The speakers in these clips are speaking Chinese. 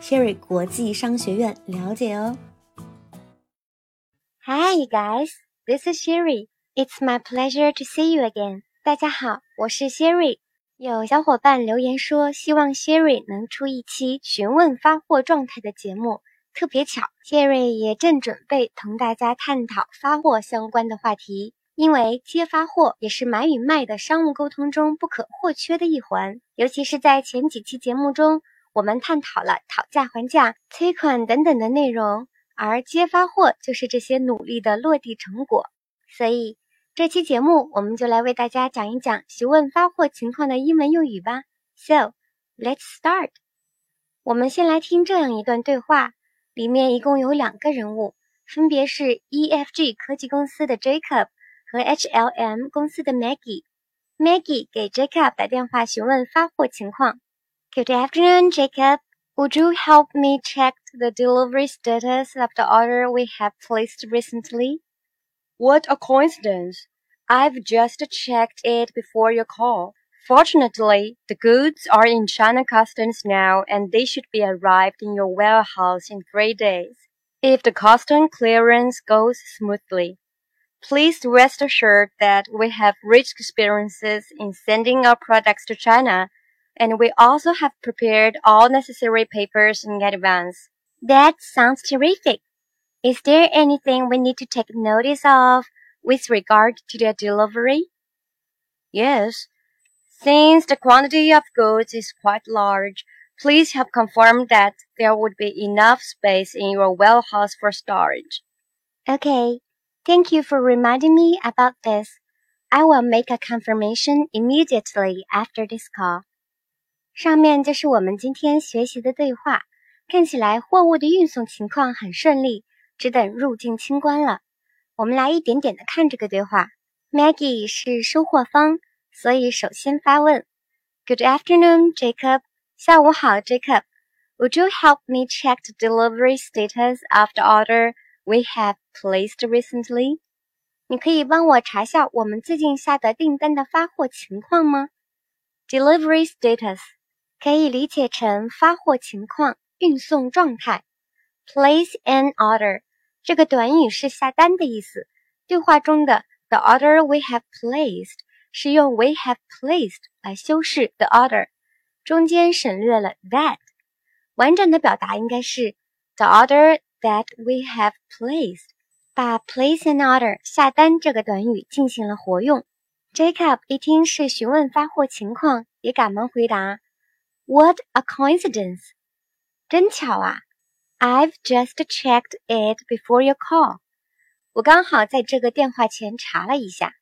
Sherry 国际商学院了解哦。Hi guys, this is Sherry. It's my pleasure to see you again. 大家好，我是 Sherry。有小伙伴留言说，希望 Sherry 能出一期询问发货状态的节目。特别巧，Sherry 也正准备同大家探讨发货相关的话题。因为接发货也是买与卖的商务沟通中不可或缺的一环，尤其是在前几期节目中。我们探讨了讨价还价、催款等等的内容，而接发货就是这些努力的落地成果。所以这期节目我们就来为大家讲一讲询问发货情况的英文用语吧。So let's start。我们先来听这样一段对话，里面一共有两个人物，分别是 EFG 科技公司的 Jacob 和 HLM 公司的 Maggie。Maggie 给 Jacob 打电话询问发货情况。Good afternoon, Jacob. Would you help me check the delivery status of the order we have placed recently? What a coincidence! I've just checked it before your call. Fortunately, the goods are in China Customs now and they should be arrived in your warehouse in three days. If the custom clearance goes smoothly, please rest assured that we have rich experiences in sending our products to China and we also have prepared all necessary papers in advance. That sounds terrific. Is there anything we need to take notice of with regard to the delivery? Yes. Since the quantity of goods is quite large, please have confirmed that there would be enough space in your warehouse for storage. Okay. Thank you for reminding me about this. I will make a confirmation immediately after this call. 上面就是我们今天学习的对话，看起来货物的运送情况很顺利，只等入境清关了。我们来一点点的看这个对话。Maggie 是收货方，所以首先发问：Good afternoon, Jacob。下午好，Jacob。Would you help me check the delivery status of the order we have placed recently？你可以帮我查下我们最近下的订单的发货情况吗？Delivery status。可以理解成发货情况、运送状态。Place an order 这个短语是下单的意思。对话中的 the order we have placed 是用 we have placed 来修饰 the order，中间省略了 that。完整的表达应该是 the order that we have placed，把 place an order 下单这个短语进行了活用。Jacob 一听是询问发货情况，也赶忙回答。What a coincidence! 真巧啊！I've just checked it before your call. 我刚好在这个电话前查了一下。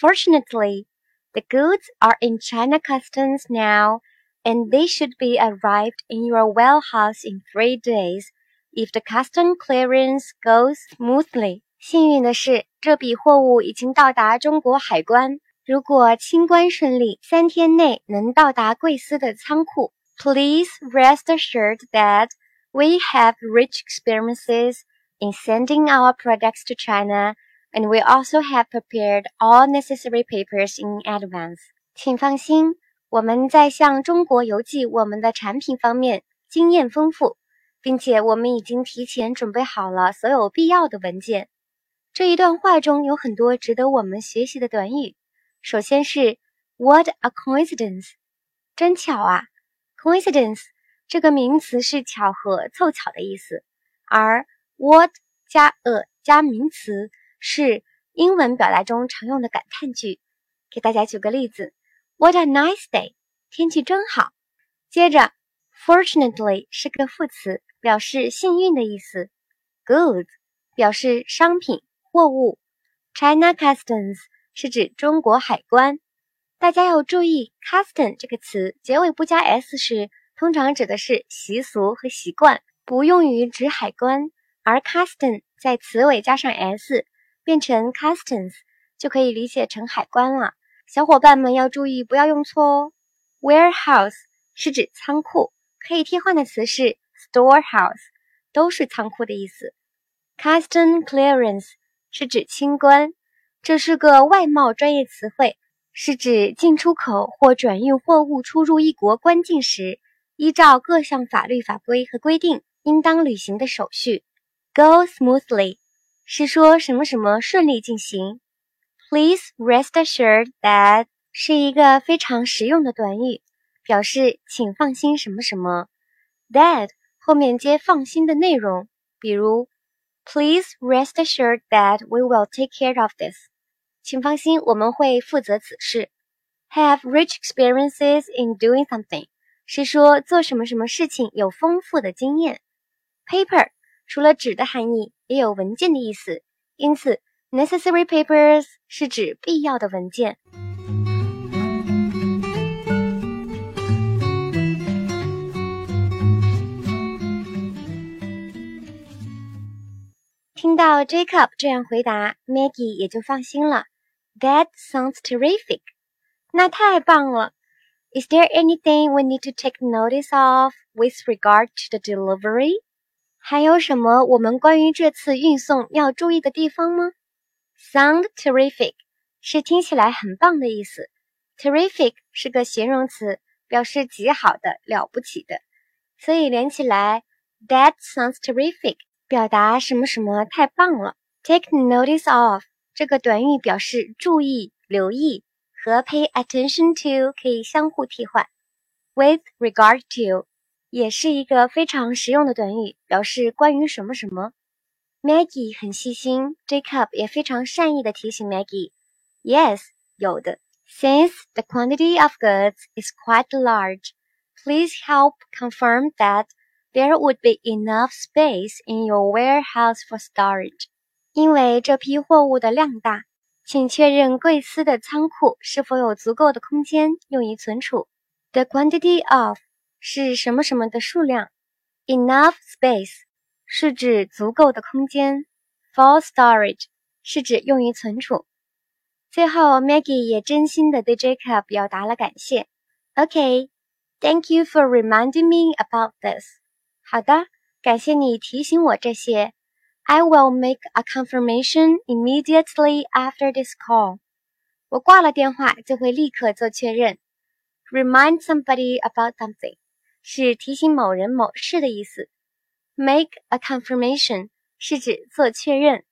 Fortunately, the goods are in China Customs now, and they should be arrived in your warehouse in three days if the custom clearance goes smoothly. 幸运的是，这笔货物已经到达中国海关， 如果清关顺利，三天内能到达贵司的仓库。Please rest assured that we have rich experiences in sending our products to China, and we also have prepared all necessary papers in advance. 请放心，我们在向中国邮寄我们的产品方面经验丰富，并且我们已经提前准备好了所有必要的文件。这一段话中有很多值得我们学习的短语。首先是 What a coincidence！真巧啊！Coincidence 这个名词是巧合、凑巧的意思，而 What 加 a 加名词是英文表达中常用的感叹句。给大家举个例子：What a nice day！天气真好。接着，Fortunately 是个副词，表示幸运的意思。Goods 表示商品、货物。China Customs 是指中国海关。大家要注意，custom 这个词结尾不加 s 时，通常指的是习俗和习惯。不用于指海关，而 custom 在词尾加上 s，变成 customs，就可以理解成海关了。小伙伴们要注意，不要用错哦。Warehouse 是指仓库，可以替换的词是 storehouse，都是仓库的意思。Custom clearance 是指清关，这是个外贸专业词汇，是指进出口或转运货物出入一国关境时，依照各项法律法规和规定应当履行的手续。Go smoothly 是说什么什么顺利进行。Please rest assured that 是一个非常实用的短语，表示请放心什么什么。That 后面接放心的内容，比如 Please rest assured that we will take care of this。请放心，我们会负责此事。Have rich experiences in doing something 是说做什么什么事情有丰富的经验。Paper 除了纸的含义，也有文件的意思，因此。Necessary papers 是指必要的文件。听到 Jacob 这样回答，Maggie 也就放心了。That sounds terrific。那太棒了。Is there anything we need to take notice of with regard to the delivery？还有什么我们关于这次运送要注意的地方吗？Sound terrific 是听起来很棒的意思。Terrific 是个形容词，表示极好的、了不起的。所以连起来，That sounds terrific，表达什么什么太棒了。Take notice of 这个短语表示注意、留意，和 pay attention to 可以相互替换。With regard to 也是一个非常实用的短语，表示关于什么什么。Maggie 很细心，Jacob 也非常善意的提醒 Maggie。Yes，有的。Since the quantity of goods is quite large, please help confirm that there would be enough space in your warehouse for storage. 因为这批货物的量大，请确认贵司的仓库是否有足够的空间用于存储。The quantity of 是什么什么的数量，enough space 是指足够的空间，for storage 是指用于存储。最后，Maggie 也真心的对 Jacob 表达了感谢。OK，Thank you for reminding me about this。好的，感谢你提醒我这些。I will make a confirmation immediately after this call。我挂了电话就会立刻做确认。Remind somebody about something 是提醒某人某事的意思。Make a confirmation 是指做确认。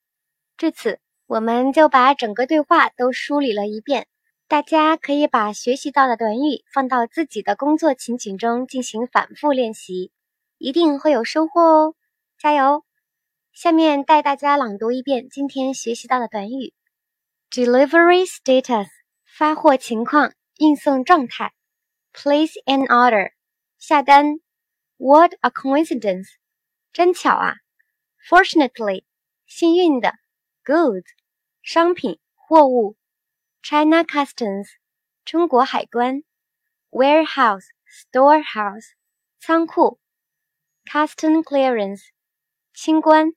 至此，我们就把整个对话都梳理了一遍。大家可以把学习到的短语放到自己的工作情景中进行反复练习，一定会有收获哦！加油！下面带大家朗读一遍今天学习到的短语：Delivery status 发货情况、运送状态；Place an order 下单；What a coincidence！真巧啊！Fortunately，幸运的；Goods，商品、货物；China Customs，中国海关；Warehouse、Storehouse，仓库；Custom Clearance，清关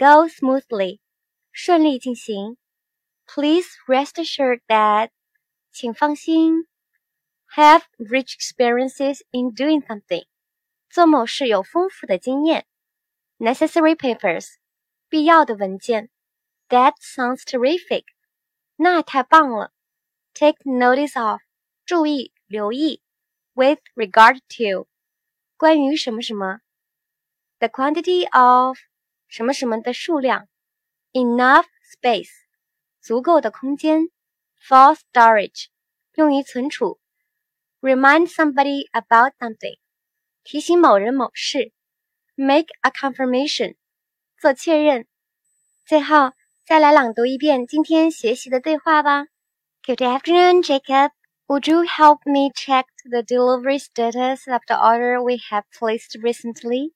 ；Go smoothly，顺利进行；Please rest assured that，请放心；Have rich experiences in doing something，做某事有丰富的经验。necessary papers，必要的文件。That sounds terrific，那太棒了。Take notice of，注意、留意。With regard to，关于什么什么。The quantity of， 什么什么的数量。Enough space，足够的空间。For storage，用于存储。Remind somebody about something，提醒某人某事。Make a confirmation，做确认。最后，再来朗读一遍今天学习的对话吧。Good afternoon, Jacob. Would you help me check the delivery status of the order we have placed recently?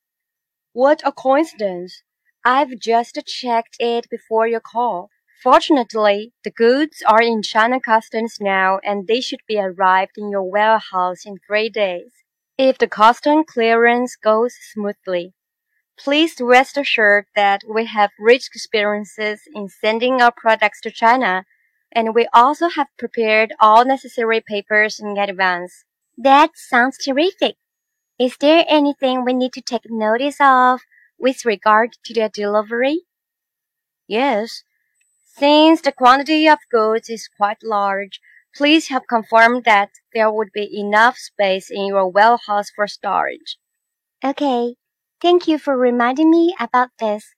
What a coincidence! I've just checked it before your call. Fortunately, the goods are in China customs now and they should be arrived in your warehouse in three days if the custom clearance goes smoothly. Please rest assured that we have rich experiences in sending our products to China, and we also have prepared all necessary papers in advance. That sounds terrific. Is there anything we need to take notice of with regard to the delivery? Yes. Since the quantity of goods is quite large, please have confirmed that there would be enough space in your warehouse for storage. Okay. Thank you for reminding me about this.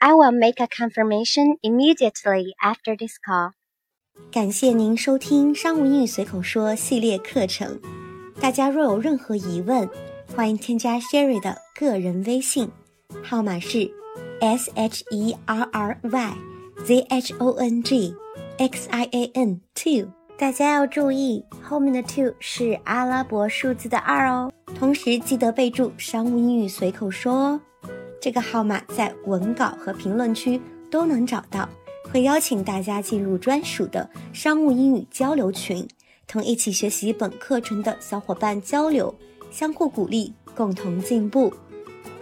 I will make a confirmation immediately after this call. 感谢您收听《商务英语随口说》系列课程。大家若有任何疑问，欢迎添加 Sherry 的个人微信， 号码是 S H E R R Y Z H O N G X I A N two。大家要注意，后面的 two 是阿拉伯数字的二哦。同时记得备注“商务英语随口说”哦。这个号码在文稿和评论区都能找到。会邀请大家进入专属的商务英语交流群，同一起学习本课程的小伙伴交流，相互鼓励，共同进步。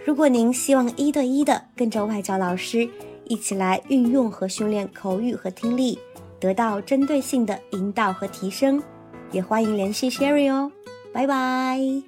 如果您希望一对一的跟着外教老师一起来运用和训练口语和听力，得到针对性的引导和提升，也欢迎联系 Sherry 哦。拜拜。